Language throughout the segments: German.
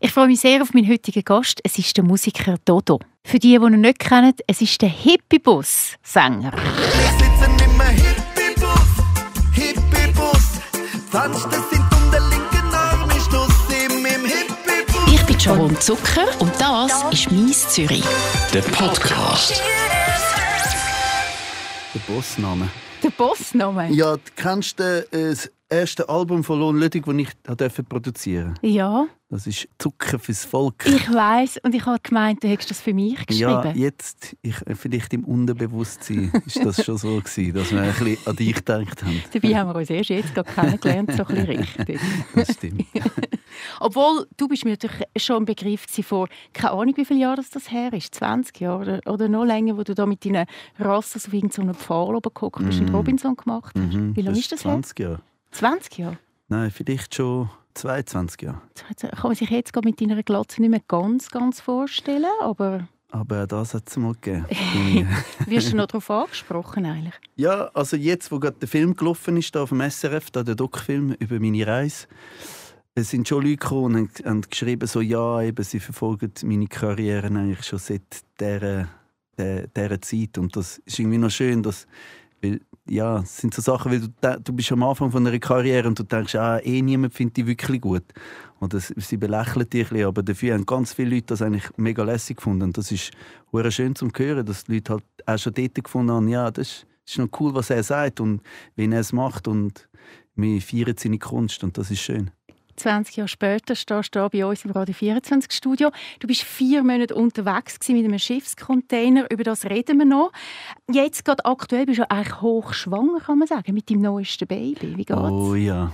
Ich freue mich sehr auf meinen heutigen Gast. Es ist der Musiker Dodo. Für die, die ihn nicht kennen, es ist der Hippie-Bus-Sänger. Wir sitzen im Hippie-Bus, Hippie-Bus. Tanzt es in den linken Arm, ist im Hippie-Bus. Ich bin Sharon Zucker und das ist «Mies Zürich». Der Podcast. Der Bossname. Der Bossname? Ja, du kennst du äh, das erste Album von Lohn Lüdig, das ich durfte produzieren Ja, Das ist Zucker fürs Volk. ich weiß und ich habe gemeint, du hättest das für mich ja, geschrieben. jetzt, ich, vielleicht im Unterbewusstsein, ist das schon so gewesen, dass wir ein bisschen an dich gedacht haben. Dabei haben wir uns erst jetzt gerade kennengelernt, so ein bisschen richtig. Das stimmt. Obwohl, du bist mir natürlich schon ein Begriff vor, keine Ahnung, wie viele Jahre das, das her ist, 20 Jahre oder, oder noch länger, wo du da mit deinen Rassen auf irgendeinem Pfahl oben gehockt bist und Robinson gemacht hast. Mhm, Wie lange ist das her? 20 Jahre. 20 Jahre? Nein, vielleicht schon 22 Jahre. Kann man sich jetzt mit deiner Glatze nicht mehr ganz, ganz vorstellen, aber Aber das hat es mal gegeben. Wirst du noch darauf angesprochen eigentlich? Ja, also jetzt, wo gerade der Film gelaufen ist, da auf dem SRF, da der Doc-Film über meine Reise, es sind schon Leute gekommen und haben- geschrieben, so, ja, eben, sie verfolgen meine Karriere eigentlich schon seit dieser, der, dieser Zeit. Und das ist irgendwie noch schön, dass, weil, ja, es sind so Sachen, weil du, du bist am Anfang von einer Karriere und du denkst, ah, eh niemand findet dich wirklich gut. Oder s- sie belächeln dich ein bisschen, aber dafür haben ganz viele Leute das eigentlich mega lässig gefunden. Und das ist hure schön zu hören, dass die Leute halt auch schon dort gefunden haben, ja, das ist, das ist noch cool, was er sagt und wie er es macht und wir feiern seine Kunst und das ist schön. 20 Jahre später stehst du bei uns im Radio 24 Studio. Du bist vier Monate unterwegs mit einem Schiffscontainer. Über das reden wir noch. Jetzt gerade aktuell bist du eigentlich hochschwanger, kann man sagen, mit deinem neuesten Baby. Wie geht's? Oh ja.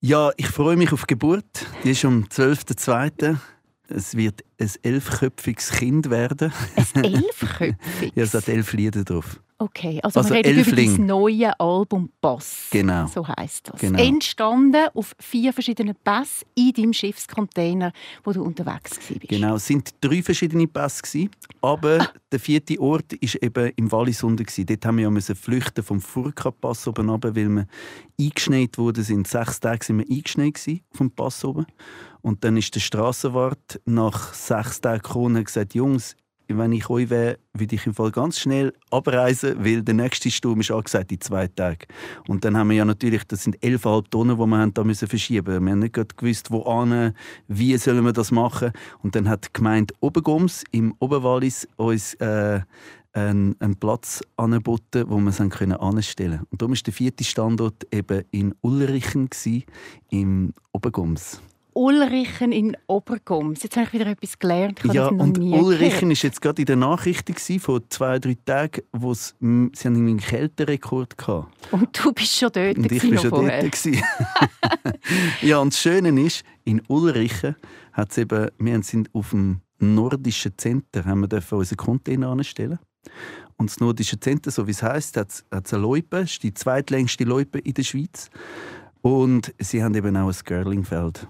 Ja, ich freue mich auf die Geburt. Die ist am 12.02. Es wird ein elfköpfiges Kind werden. Ein elfköpfiges? Ja, es hat elf Lieder drauf. Okay, also, Also wir reden Elfling. über dein neue Album «Bass». Genau. So heisst das. Genau. Entstanden auf vier verschiedenen Pässe in deinem Schiffscontainer, wo du unterwegs warst. Genau, es sind drei verschiedene Pässe gewesen, aber der vierte Ort ist eben im Wallisunde. Dort haben wir ja flüchten vom Furka-Pass oben runter, weil wir eingeschneit wurden. Sind sechs Tage sind wir eingeschneit vom Pass oben. Und dann ist der Strassenwart nach sechs Tagen gekommen und hat gesagt, Jungs, wenn ich euch wäre, würde ich im Fall ganz schnell abreisen, weil der nächste Sturm ist angesagt in zwei Tagen. Und dann haben wir ja natürlich, das sind 11,5 Tonnen, die wir haben da müssen verschieben. Wir haben nicht gewusst, wo wie sollen wir das machen. Und dann hat die Gemeinde Obergums im Oberwallis uns äh, einen, einen Platz angeboten, wo wir es anstellen konnten. Und darum war der vierte Standort eben in Ulrichen gewesen, im Obergums. Ulrichen in Obergums. Jetzt habe ich wieder etwas gelernt. Ja, und Ulrichen ist jetzt gerade in den Nachrichten gewesen, vor zwei, drei Tagen, wo es, sie haben irgendwie einen Kälterekord hatten. Und du bist schon dort Und ich war schon vorher. dort. ja, und das Schöne ist, in Ulrichen hat's eben, wir sind auf dem nordischen Zentrum, haben wir dürfen unseren Container anstellen. Und das nordische Zentrum, so wie es heisst, hat es eine Loipe, das ist die zweitlängste Loipe in der Schweiz. Und sie haben eben auch ein Girlingfeld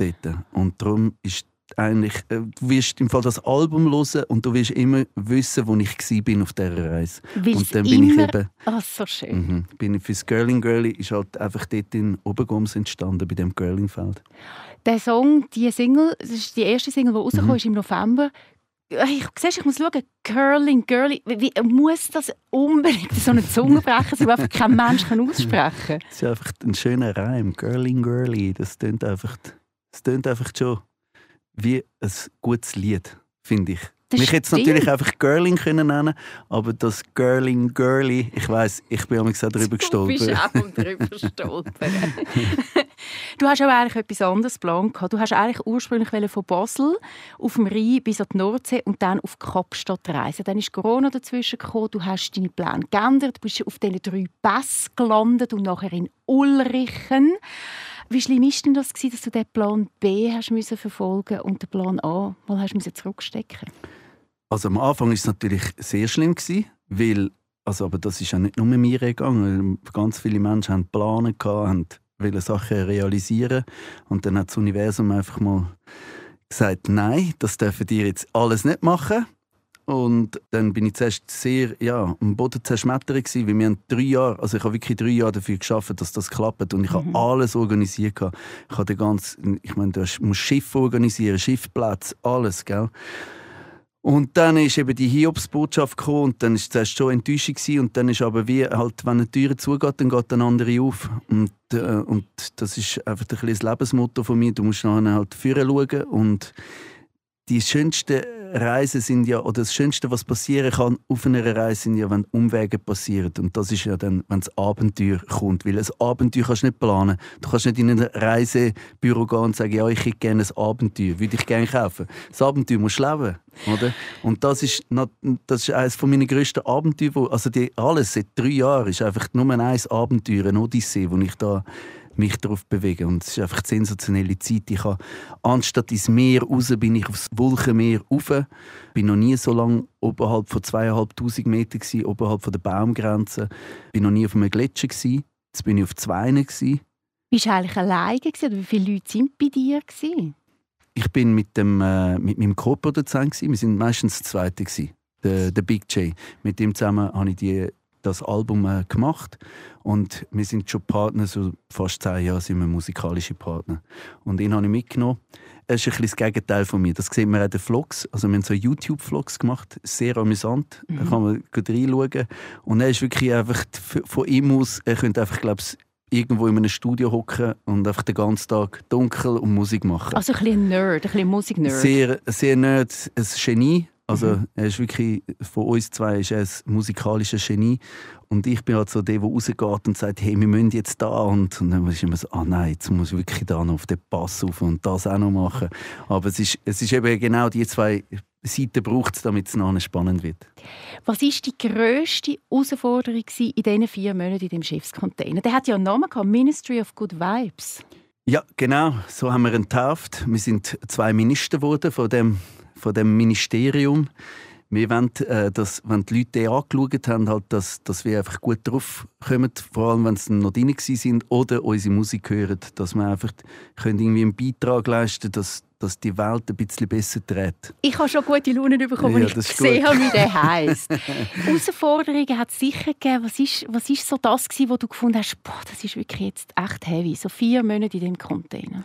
dort. Und darum ist eigentlich, äh, du wirst im Fall das Album hören und du wirst immer wissen, wo ich bin auf dieser Reise. Weil's und dann bin ich immer- eben Ah, so schön. Mhm. Bin ich fürs Girling Girlie ist halt einfach dort in Obergums entstanden, bei dem Girlingfeld. Der Song, die Single, das ist die erste Single, die Mhm. rausgekommen ist im November. Ich, siehst, ich muss schauen, Curling, Girly, wie, muss das unbedingt so eine Zunge brechen, so einfach kein Mensch kann aussprechen Das ist einfach ein schöner Reim. Girling Girlie, das tönt einfach, das tönt einfach schon wie ein gutes Lied, finde ich. Das Mich hätte es natürlich einfach Girling können nennen, aber das Girling Girlie, ich weiß, ich bin auch darüber Du bist gestolpert. auch vom drüber stolpern. du hast aber eigentlich etwas anderes geplant. gehabt. Du hast eigentlich ursprünglich von Basel auf dem Rhein bis an die Nordsee und dann auf Kapstadt reisen. Dann ist Corona dazwischen gekommen. Du hast deine Pläne geändert. Du bist auf diesen drei Pässen gelandet und nachher in Ulrichen. Wie schlimm ist denn das, dass du den Plan B hast müssen verfolgen und den Plan A mal hast zurückstecken? Also am Anfang war es natürlich sehr schlimm weil also, aber das ist ja nicht nur mir gegangen. Ganz viele Menschen haben Pläne haben wollen Sachen realisieren und dann hat das Universum einfach mal gesagt, nein, das dürfen die jetzt alles nicht machen. Und dann bin ich zuerst sehr ja, am Boden zerschmettert gewesen, weil wir haben drei Jahre, also ich habe wirklich drei Jahre dafür geschafft, dass das klappt und ich habe mhm. alles organisiert. Ich habe den ganzen, ich meine, du musst Schiffe organisieren, Schiffplätze, alles, gell? Und dann ist eben die Hiobsbotschaft gekommen und dann ist zuerst schon Enttäuschung gewesen, und dann ist aber wie halt, wenn eine Tür zugeht, dann geht eine andere auf und, äh, und das ist einfach ein das Lebensmotto von mir. Du musst nachher halt führen schauen und die schönsten Reisen sind ja, oder das Schönste, was passieren kann auf einer Reise, sind ja, wenn Umwege passieren. Und das ist ja dann, wenn das Abenteuer kommt. Weil ein Abenteuer kannst du nicht planen. Du kannst nicht in ein Reisebüro gehen und sagen, ja, ich hätte gerne ein Abenteuer, würde ich gerne kaufen. Das Abenteuer musst du leben. Oder? Und das ist, das ist eines meiner grössten Abenteuer. Also die, alles seit drei Jahren ist einfach nur ein Abenteuer, ein Odyssee, wo ich da mich darauf bewegen. Und es ist einfach eine sensationelle Zeit. Ich habe, anstatt ins Meer raus, bin ich aufs Wolkenmeer rauf. Bin noch nie so lange oberhalb von zweieinhalbtausend Metern gewesen, oberhalb von der Baumgrenze. Bin noch nie auf einem Gletscher gewesen. Jetzt bin ich auf Zweinen gewesen. Bist du eigentlich alleine gewesen, oder wie viele Leute sind bei dir gewesen? Ich bin mit, dem, äh, mit meinem Co-Produzent Wir sind meistens Zweite gewesen. Der, der Big J. Mit dem zusammen habe ich die das Album äh, gemacht und wir sind schon Partner, so fast zehn Jahre sind wir musikalische Partner. Und ihn habe ich mitgenommen. Er ist ein bisschen das Gegenteil von mir. Das sieht man auch in den Vlogs. Also wir haben so YouTube-Vlogs gemacht, sehr amüsant. Mhm. Da kann man gut reinschauen. Und er ist wirklich einfach von ihm aus, er könnte einfach, glaube ich, irgendwo in einem Studio hocken und einfach den ganzen Tag dunkel und Musik machen. Also ein bisschen Nerd, ein bisschen Musik-Nerd. Sehr, sehr Nerd, ein Genie also mhm. er ist wirklich, von uns zwei ist er ein musikalischer Genie. Und ich bin halt so der, der rausgeht und sagt, hey, wir müssen jetzt da. Und, und dann ist immer so, ah nein, jetzt muss ich wirklich da noch auf den Pass auf und das auch noch machen. Aber es ist, es ist eben genau die zwei Seiten braucht es, damit es noch spannend wird. Was war die grösste Herausforderung in diesen vier Monaten in dem Schiffscontainer? Der hat ja einen Namen gehabt, Ministry of Good Vibes. Ja, genau. So haben wir ihn getauft. Wir sind zwei Minister geworden von dem von dem Ministerium. Wir wollen, äh, dass, wenn die Leute den angeschaut haben, halt, dass, dass wir einfach gut drauf kommen, vor allem wenn sie noch drin sind oder unsere Musik hören, dass wir einfach können irgendwie einen Beitrag leisten können, dass, dass die Welt ein bisschen besser dreht. Ich habe schon gute Laune bekommen, ja, ich gesehen habe, wie der heisst. Herausforderungen hat es sicher gegeben. Was ist, was ist so das, gewesen, wo du gefunden hast, boah, das ist wirklich jetzt echt heavy, so vier Monate in dem Container?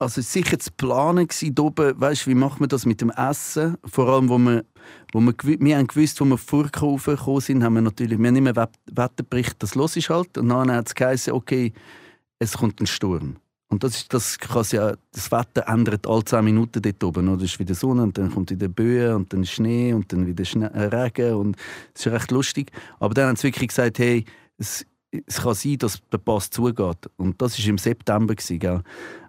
Also sicher zu planen gewesen, oben, weißt, wie macht man das mit dem Essen? Vor allem, wo wir, wo wir, wir haben gewusst, wo wir vorher gekommen sind, haben wir natürlich, wir haben immer Wetterbericht, das los ist halt. Und dann hat es geheißen, okay, es kommt ein Sturm. Und das, ist, das, kann ja, das Wetter ändert alle zehn Minuten dort oben. Oder? Ist wieder Sonne und dann kommt wieder Böe und dann Schnee und dann wieder Schnee, äh, Regen. Und es ist recht lustig. Aber dann haben sie wirklich gesagt, hey, es, es kann sein, dass der Pass zugeht. Und das war im September. Gell?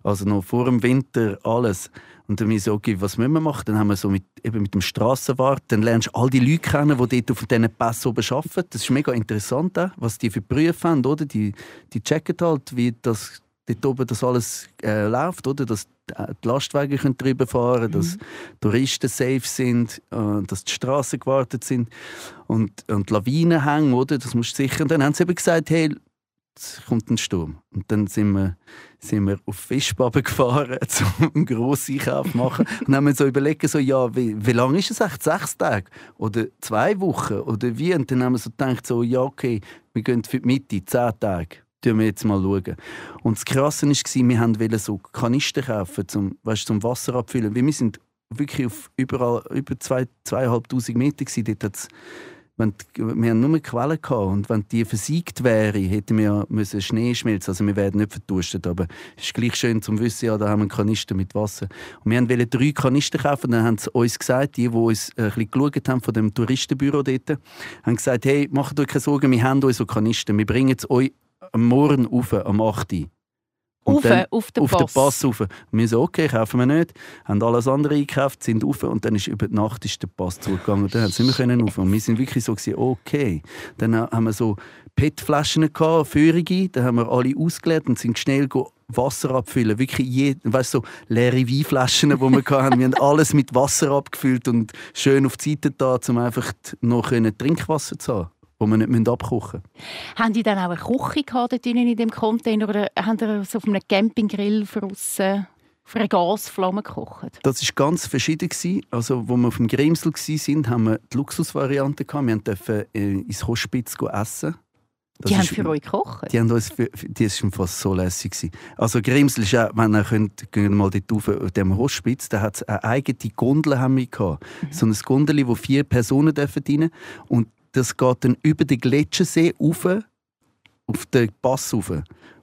Also noch vor dem Winter alles. Und dann haben wir so, okay, was müssen wir machen? Dann haben wir so mit, eben mit dem Strassenwart, dann lernst du all die Leute kennen, die dort auf diesen Pass oben arbeiten. Das ist mega interessant, was die für Berufe haben. Oder? Die, die checken halt, wie das dort oben das alles äh, läuft, oder? dass die Lastwagen können drüber fahren mhm. dass Touristen safe sind, äh, dass die Straßen gewartet sind und, und Lawinen hängen, oder? das musst du sichern. Dann haben sie eben gesagt, hey, es kommt ein Sturm. Und dann sind wir, sind wir auf Fischbaben gefahren, um einen grossen Einkauf zu machen. Und haben wir so überlegt, so, ja, wie, wie lange ist es echt? Sechs Tage? Oder zwei Wochen? Oder wie? Und dann haben wir so gedacht, so, ja, okay, wir gehen für die Mitte, zehn Tage schauen wir jetzt mal. Und das Krasse war, wir wollten so Kanister kaufen, zum, weißt, zum Wasser abfüllen. wir sind wirklich auf überall, über zwei, zweieinhalbtausend Meter gewesen. Dort hat's, wenn die, wir hatten nur Quellen gehabt und wenn die versiegt wäre, hätten wir müssen Schnee schmelzen. Also wir werden nicht verdurstet, aber es ist gleich schön zu wissen, ja, da haben wir einen Kanister mit Wasser. Und wir wollten drei Kanister kaufen dann haben sie uns gesagt, die, die uns ein bisschen geschaut haben von dem Touristenbüro dort, haben gesagt, hey, macht euch keine Sorgen, wir haben unsere Kanister, wir bringen es euch am Morgen rauf, am 8 Uhr. Und dann auf den auf Pass. Den Pass rauf. Wir so, okay, kaufen wir nicht. Haben alles andere eingekauft, sind rauf und dann ist über die Nacht ist der Pass zugegangen. Und dann sind wir können rauf. Und wir sind wirklich so gewesen, okay. Dann haben wir so PET-Flaschen gehabt, feurige. Dann haben wir alle ausgeleert und sind schnell Wasser abfüllen. Wirklich je, weißt, so leere Weinflaschen, die wir hatten. Wir haben alles mit Wasser abgefüllt und schön auf die Seite da, um einfach noch Trinkwasser zu haben die wir nicht abkochen müssen. Haben die dann auch eine Küche gehabt, in dem Container oder haben die so auf einem Campinggrill draussen auf einer Gasflamme gekocht? Das war ganz verschieden. Also, wo wir auf dem Grimsel waren, haben wir die Luxusvariante. Wir durften äh, ins Hospiz essen. Das die haben für euch gekocht? Die haben uns für, die waren fast so lässig. Gewesen. Also Grimsel ist auch, wenn ihr könnt, gehen mal dort rauf, auf dem Hospiz, da hat es eine eigene Gondel haben wir gehabt. Mhm. So ein Gondel, wo vier Personen dürfen rein und das geht dann über den Gletschersee rauf, auf den Pass rauf.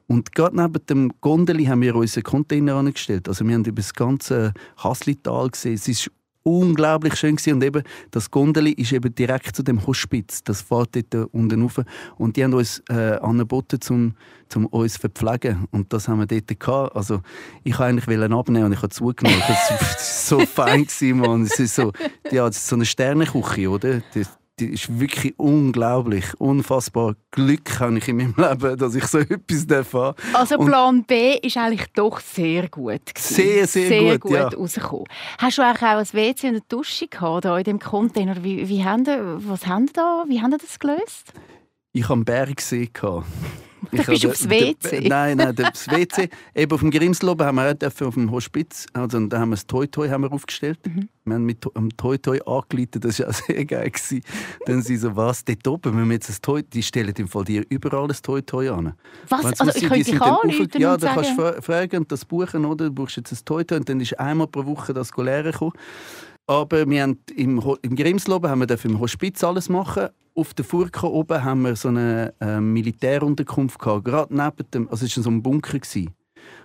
Und gerade neben dem Gondeli haben wir unseren Container angestellt. Also wir haben über das ganze Haslital gesehen. Es ist unglaublich schön gewesen. und eben das Gondeli ist eben direkt zu dem Hospiz. Das fährt dort unten rauf und die haben uns äh, angeboten, um, um uns zu verpflegen und das haben wir dort gehabt. Also ich wollte eigentlich abnehmen und ich habe zugenommen. Das war so fein gewesen, Mann. Es ist so, ja, das ist so eine Sternenküche, oder? Das, die ist wirklich unglaublich, unfassbar Glück habe ich in meinem Leben, dass ich so etwas darf Also Plan B ist eigentlich doch sehr gut. Gewesen. Sehr, sehr, sehr gut, gut ja. rausgekommen. Hast du eigentlich auch ein WC und eine Dusche gehabt in diesem Container? Wie, wie haben die, was haben da? Wie haben das gelöst? Ich hatte einen Bergsee. Ich bist du aufs WC? nein, nein, das WC. Eben auf dem Grimsel haben wir auch auf dem Hospiz. Also, da haben wir das Toi Toi haben wir aufgestellt. Mhm. Wir haben mit dem Toi Toi angeleitet, das war auch sehr geil. Gewesen. Dann sie so, was, dort oben, wenn wir jetzt ein Toi, die stellen im Fall dir überall ein Toi Toi an. Was? Weißt, also, ich könnte dich anrufen Ja, da kannst du fragen und das buchen, oder? Du buchst jetzt ein Toi Toi und dann ist einmal pro Woche das leeren gekommen. Aber wir haben im, im Grimsloben haben wir im Hospiz alles machen. Auf der Furka oben haben wir so eine äh, Militärunterkunft gehabt, gerade neben dem, also es war so ein Bunker gewesen.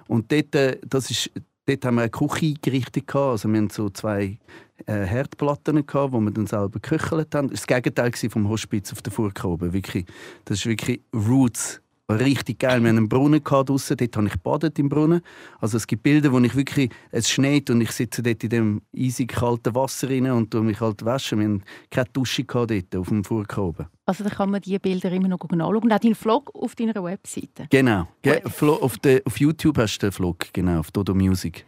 Und dort, äh, das ist, dort haben wir eine Küche eingerichtet gehabt. Also wir hatten so zwei äh, Herdplatten gehabt, wo wir dann selber geköchelt haben. Das war das Gegenteil vom Hospiz auf der Furka oben. Wirklich, das ist wirklich Roots richtig geil. Wir hatten einen Brunnen draussen, dort habe ich gebadet im Brunnen. Also es gibt Bilder, wo ich wirklich, es schneit und ich sitze dort in dem eisig kalten Wasser rein und mich halt waschen. Wir hatten keine Dusche dort auf dem Furka oben. Also da kann man diese Bilder immer noch anschauen. Und auch deinen Vlog auf deiner Webseite. Genau. Auf, der, auf YouTube hast du den Vlog, genau, auf Dodo Music.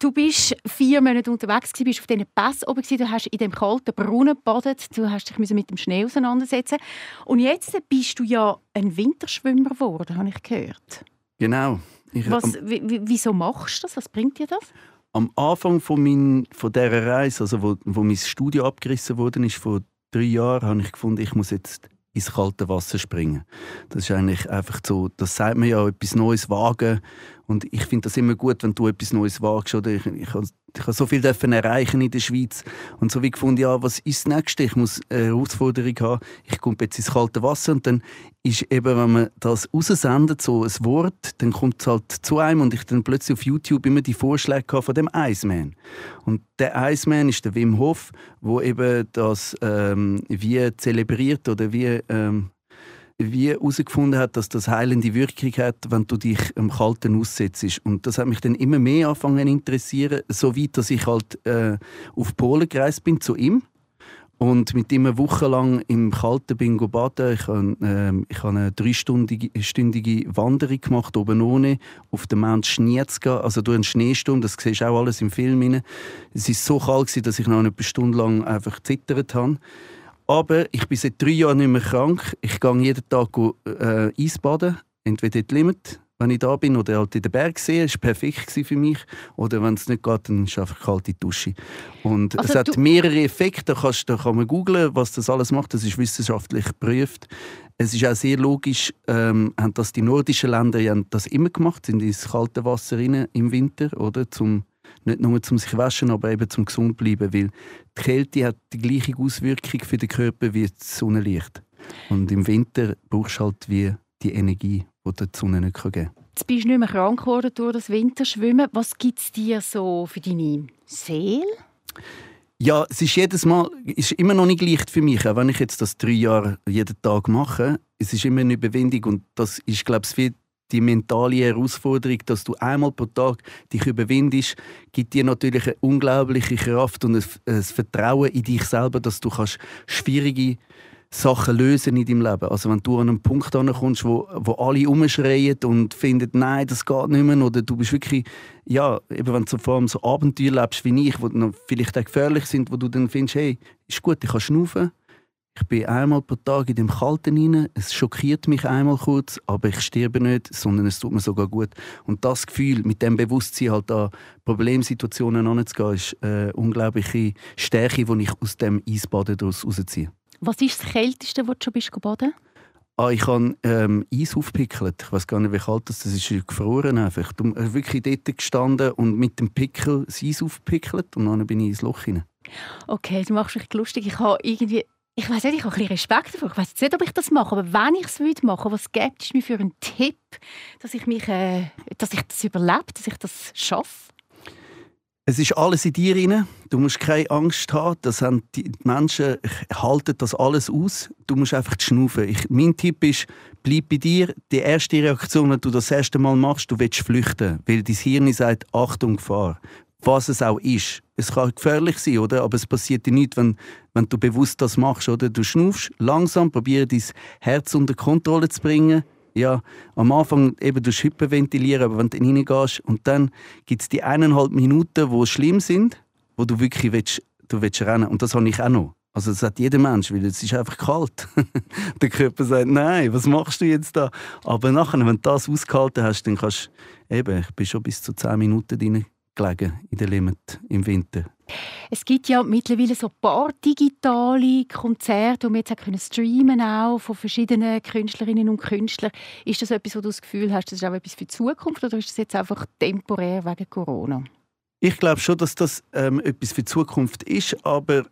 Du bist vier Monate unterwegs, bist auf diesen Pass oben, du hast in dem kalten Brunnen gebadet, du hast dich mit dem Schnee auseinandersetzen Und jetzt bist du ja ein Winterschwimmer geworden, habe ich gehört. Genau. Ich, Was, wieso machst du das? Was bringt dir das? Am Anfang von, mein, von dieser Reise, also wo, wo mein Studio abgerissen wurde, ist vor drei Jahren, habe ich gefunden, ich muss jetzt ins kalte Wasser springen. Das ist eigentlich einfach so, das sagt man ja, etwas Neues wagen. Und ich finde das immer gut, wenn du etwas Neues wagst. Oder ich, ich, ich habe so viel erreichen in der Schweiz und so wie gefunden, ja, was ist das Nächste? Ich muss eine Herausforderung haben. Ich komme jetzt ins kalte Wasser und dann ist eben, wenn man das raussendet, so ein Wort, dann kommt es halt zu einem und ich dann plötzlich auf YouTube immer die Vorschläge von dem Iceman. Und der Iceman ist der Wim Hof, wo eben das ähm, wie zelebriert oder wie ähm, wie herausgefunden hat, dass das heilende Wirkung hat, wenn du dich im Kalten aussetzt. Und das hat mich dann immer mehr angefangen zu interessieren, so dass ich halt äh, auf Polen gereist bin zu ihm und mit ihm eine Woche lang im Kalten bin baden. Ich habe, äh, ich habe eine dreistündige Wanderung gemacht, oben ohne, auf dem Mount Schniezka, also durch einen Schneesturm, das siehst du auch alles im Film. Rein. Es war so kalt, dass ich noch eine Stunde lang einfach zittert habe. Aber ich bin seit drei Jahren nicht mehr krank. Ich gehe jeden Tag äh, Eisbaden, entweder in Limit, wenn ich da bin, oder halt in den Bergsee. Das war perfekt für mich. Oder wenn es nicht geht, dann ist einfach kalte Dusche. Und also es hat mehrere Effekte. Da, kannst, da kann man googlen, was das alles macht. Das ist wissenschaftlich geprüft. Es ist auch sehr logisch, ähm, haben das die nordischen Länder haben das immer gemacht, sind ins kalte Wasser rein im Winter, oder, zum nicht nur zum sich waschen, aber eben zum gesund bleiben, weil die Kälte hat die gleiche Auswirkung für den Körper wie das Sonnenlicht. Und im Winter brauchst du halt wie die Energie, die die Sonne nicht geben kann. Jetzt bist du nicht mehr krank geworden durch das Winterschwimmen. Was gibt es dir so für deine Seele? Ja, es ist jedes Mal ist immer noch nicht leicht für mich, auch wenn ich jetzt das drei Jahre jeden Tag mache. Es ist immer eine Überwindung und das ist, glaube ich, die mentale Herausforderung, dass du einmal pro Tag dich überwindest, gibt dir natürlich eine unglaubliche Kraft und ein, Vertrauen in dich selber, dass du kannst schwierige Sachen lösen in deinem Leben. Also wenn du an einen Punkt kommst, wo, wo alle umschreien und finden, nein, das geht nicht mehr, oder du bist wirklich, ja, eben wenn du vor allem so Abenteuer lebst wie ich, die vielleicht auch gefährlich sind, wo du dann findest, hey, ist gut, ich kann schnaufen, Ich bin einmal pro Tag in dem Kalten rein. Es schockiert mich einmal kurz, aber ich sterbe nicht, sondern es tut mir sogar gut. Und das Gefühl, mit dem Bewusstsein halt an Problemsituationen anzugehen, ist eine unglaubliche Stärke, die ich aus dem Eisbaden daraus rausziehe. Was ist das Kälteste, wo du schon bist baden? Ah, ich habe ähm, Eis aufgepickelt. Ich weiß gar nicht, wie kalt das ist. Das ist gefroren einfach. Du hast wirklich dort gestanden und mit dem Pickel das Eis aufgepickelt und dann bin ich ins Loch hinein. Okay, du machst mich lustig. Ich habe irgendwie ich weiß nicht, ich habe ein bisschen Respekt davor. Ich weiß nicht, ob ich das mache, aber wenn ich es machen würde, was gibt es mir für einen Tipp, dass ich, mich, äh, dass ich das überlebe, dass ich das schaffe? Es ist alles in dir drin. Du musst keine Angst haben. Das haben die Menschen halten das alles aus. Du musst einfach schnaufen. Ich, mein Tipp ist, bleib bei dir. Die erste Reaktion, wenn du das erste Mal machst, du willst flüchten, weil dein Hirn sagt Achtung Gefahr was es auch ist. Es kann gefährlich sein, oder? aber es passiert dir nichts, wenn, wenn du bewusst das machst. Oder? Du schnaufst langsam, probiere dein Herz unter Kontrolle zu bringen. Ja, am Anfang eben du hyperventilieren, aber wenn du reingehst und dann gibt es die eineinhalb Minuten, die schlimm sind, wo du wirklich willst, du willst rennen. Und das habe ich auch noch. Also das hat jeder Mensch, weil es ist einfach kalt. der Körper sagt, nein, was machst du jetzt da? Aber nachher, wenn du das ausgehalten hast, dann kannst du eben, ich bin schon bis zu zehn Minuten drin gelegen in der Limit im Winter. Es gibt ja mittlerweile so ein paar digitale Konzerte, die wir jetzt auch können streamen auch von verschiedenen Künstlerinnen und Künstlern. Ist das etwas, wo du das Gefühl hast, das ist auch etwas für die Zukunft oder ist das jetzt einfach temporär wegen Corona? Ich glaube schon, dass das ähm, etwas für die Zukunft ist, aber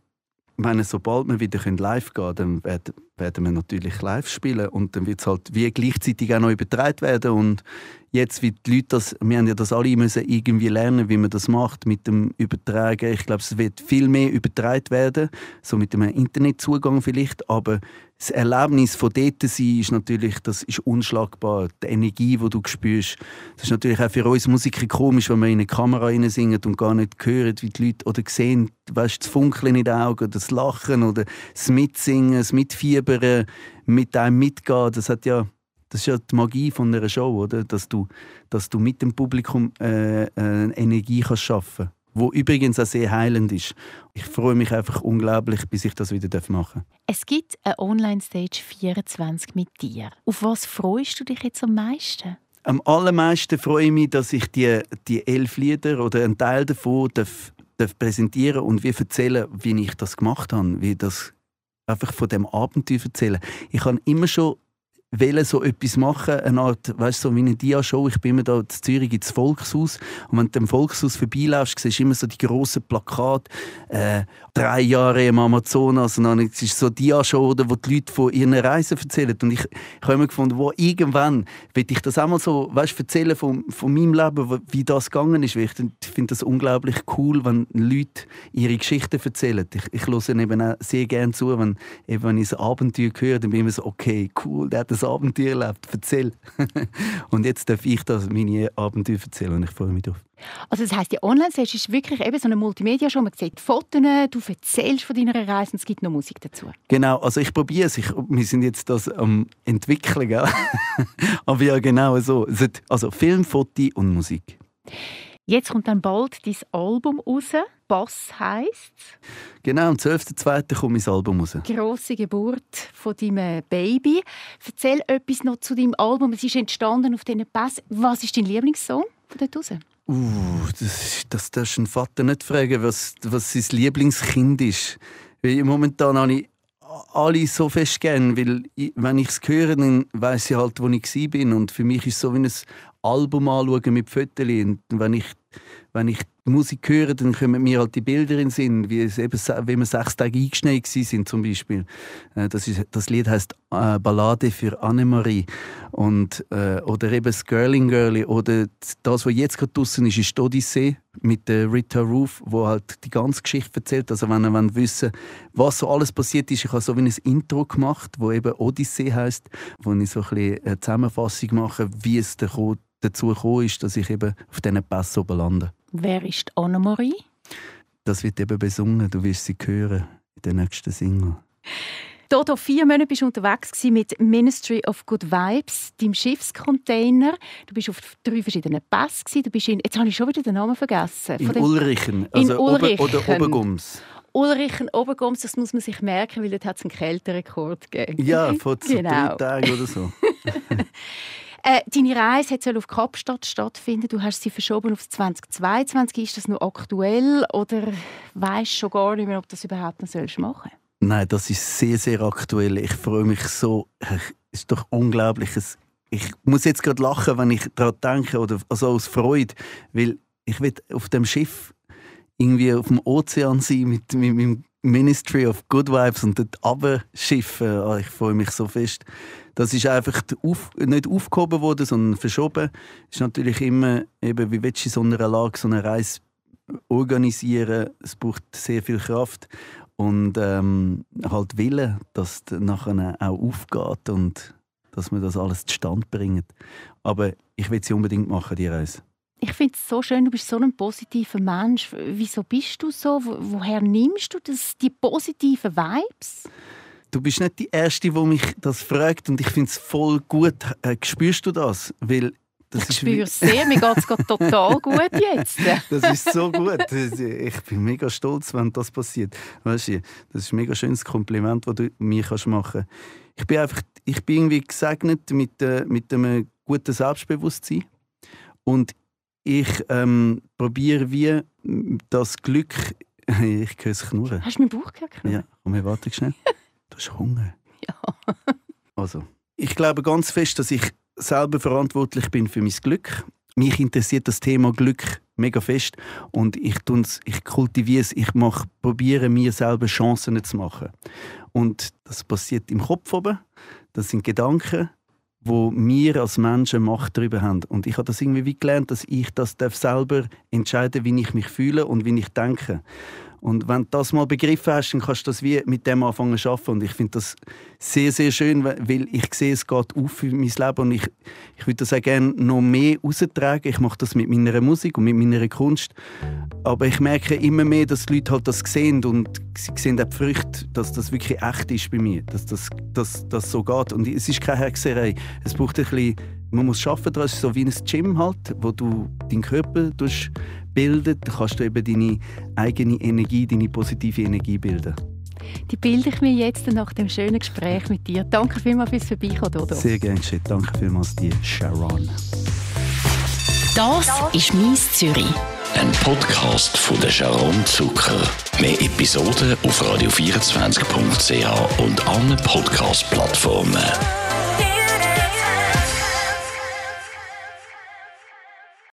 meine, sobald wir wieder live gehen können, dann werden, werden wir natürlich live spielen und dann wird es halt wie gleichzeitig auch noch übertragen werden und jetzt, wie die Leute das, wir haben ja das alle müssen irgendwie lernen, wie man das macht mit dem Übertragen. Ich glaube, es wird viel mehr übertragen werden, so mit dem Internetzugang vielleicht, aber das Erlebnis von dort sein ist natürlich, das ist unschlagbar. Die Energie, die du spürst. Das ist natürlich auch für uns Musiker komisch, wenn wir in eine Kamera singen und gar nicht hören, wie die Leute oder sehen, weißt, das Funkeln in den Augen, das Lachen oder das Mitsingen, das Mitfiebern, mit einem mitgehen. Das hat ja das ist ja die Magie von einer Show, oder? Dass du, dass du mit dem Publikum äh, äh, Energie kannst schaffen kannst. Wo übrigens auch sehr heilend ist. Ich freue mich einfach unglaublich, bis ich das wieder machen darf. Es gibt eine Online-Stage 24 mit dir. Auf was freust du dich jetzt am meisten? Am allermeisten freue ich mich, dass ich die, die elf Lieder oder einen Teil davon darf, darf präsentieren und wie erzählen, wie ich das gemacht habe, wie das einfach von dem Abenteuer erzählen. Ich habe immer schon wollen so etwas machen, eine Art, weißt so wie eine Dia-Show. Ich bin immer da in Zürich ins Volkshaus und wenn du im Volkshaus vorbeilaufst, siehst du immer so die grossen Plakate, äh, drei Jahre im Amazonas und dann ist es so Dia-Show, wo die Leute von ihren Reisen erzählen und ich, ich habe immer gefunden, wo irgendwann will ich das auch mal so, weißt, erzählen von, von meinem Leben, wie das gegangen ist. Ich finde das unglaublich cool, wenn Leute ihre Geschichten erzählen. Ich, höre eben auch sehr gerne zu, wenn, eben, wenn ich ein Abenteuer höre, dann bin ich immer so, okay, cool, der das Abenteuer erlebt, erzähl. und jetzt darf ich das meine Abenteuer erzählen und ich freue mich drauf. Also das heisst, die Online-Stage ist wirklich eben so eine Multimedia-Show. Man sieht Fotos, du erzählst von deiner Reise und es gibt noch Musik dazu. Genau, also ich probiere es. Ich, wir sind jetzt das am entwickeln, gell? aber ja, genau so. Also Film, Foto und Musik. Jetzt kommt dann bald dein Album raus. Bass heisst Genau, am 12.02. kommt mein Album raus. Grosse Geburt von deinem Baby. Erzähl etwas noch zu deinem Album. Es ist entstanden auf diesen Bass. Was ist dein Lieblingssong von dort raus? Uh, das, das darfst du Vater nicht fragen, was, was sein Lieblingskind ist. Weil momentan habe ich alle so fest gern, weil ich, wenn ich es höre, dann weiss ich halt, wo ich war. Und für mich ist es so wie ein Album anschauen mit Fotos. Und wenn ich, wenn ich Musik höre, dann kommen mir halt die Bilder in den Sinn, wie, es eben, wie wir sechs Tage eingeschneit sind zum Beispiel. Äh, das, ist, das Lied heißt äh, Ballade für Annemarie und äh, oder eben Skirling Girlie oder das, was jetzt gerade draußen ist, ist Odyssee mit der Rita Roof, wo halt die ganze Geschichte erzählt. Also wenn ihr wissen was so alles passiert ist, ich habe so wie ein Intro gemacht, wo eben Odyssee heißt, wo ich so ein bisschen eine Zusammenfassung mache, wie es dazu gekommen ist, dass ich eben auf diesen Pass oben lande. Wer ist Annemarie? Das wird eben besungen, du wirst sie hören in der nächsten Single. Dodo, vier Monate bist du unterwegs mit Ministry of Good Vibes, deinem Schiffscontainer. Du bist auf drei verschiedenen Pässen. Du bist in, jetzt habe ich schon wieder den Namen vergessen. In Ulrichen, also in Ulrichen. Ober, oder Obergums. Ulrichen Obergoms, das muss man sich merken, weil dort hat es einen Kälterekord gegeben. Ja, vor genau. drei Tagen oder so. Äh, deine Reise soll auf Kapstadt stattfinden. Du hast sie verschoben auf 2022. Ist das noch aktuell oder weißt schon gar nicht mehr, ob das überhaupt noch sollst machen? Nein, das ist sehr, sehr aktuell. Ich freue mich so. Es ist doch unglaublich. Ich muss jetzt gerade lachen, wenn ich daran denke, oder also aus Freude, weil ich will auf dem Schiff irgendwie auf dem Ozean sein mit, mit meinem Ministry of Good Vibes und dort runterschiffen. Ah, ich freue mich so fest. Das ist einfach auf, nicht aufgehoben worden, sondern verschoben. Ist natürlich immer, eben, wie willst du in so einer Lage so eine Reise organisieren? Es braucht sehr viel Kraft und ähm, halt Willen, dass es nachher auch aufgeht und dass man das alles zustande bringt. Aber ich will sie unbedingt machen, die Reise. Ich finde es so schön, du bist so ein positiver Mensch. Wieso bist du so? Woher nimmst du das, die positiven Vibes? Du bist nicht die Erste, die mich das fragt und ich finde es voll gut. Äh, spürst du das? Weil das ich spüre es sehr, mir geht es total gut jetzt. das ist so gut. Ich bin mega stolz, wenn das passiert. Weißt du, das ist ein mega schönes Kompliment, das du mir machen kannst. Ich bin einfach, ich bin irgendwie gesegnet mit, äh, mit einem guten Selbstbewusstsein. Und ich ähm, probiere wie das Glück. ich höre es knurren. Hast du meinen Bauch gehört? Ja, komm, wir warten schnell. Du hast Hunger. Ja. also, ich glaube ganz fest, dass ich selber verantwortlich bin für mein Glück. Mich interessiert das Thema Glück mega fest und ich, ich kultiviere es, ich mache, probiere mir selber Chancen zu machen. Und das passiert im Kopf oben, das sind Gedanken, wo wir als Menschen Macht darüber haben. Und ich habe das irgendwie gelernt, dass ich das selber entscheiden darf, wie ich mich fühle und wie ich denke. Und wenn du das mal begriffen hast, dann kannst du das wie mit dem anfangen zu arbeiten. Und ich finde das sehr, sehr schön, weil ich sehe, es geht auf für mein Leben und ich, ich würde das auch gerne noch mehr austragen. Ich mache das mit meiner Musik und mit meiner Kunst. Aber ich merke immer mehr, dass die Leute halt das sehen und sie sehen auch die Früchte, dass das wirklich echt ist bei mir, dass das, dass, das so geht. Und es ist keine Hexerei. Es braucht ein bisschen, man muss arbeiten, das ist so wie ein Gym halt, wo du deinen Körper bildet, kannst du eben deine eigene Energie, deine positive Energie bilden. Die bilde ich mir jetzt nach dem schönen Gespräch mit dir. Danke vielmals fürs Vorbeikommen, Dodo. Sehr gerne, Danke vielmals dir, Sharon. Das ist «Mies Zürich». Ein Podcast von der Sharon Zucker. Mehr Episoden auf radio24.ch und allen Podcast-Plattformen.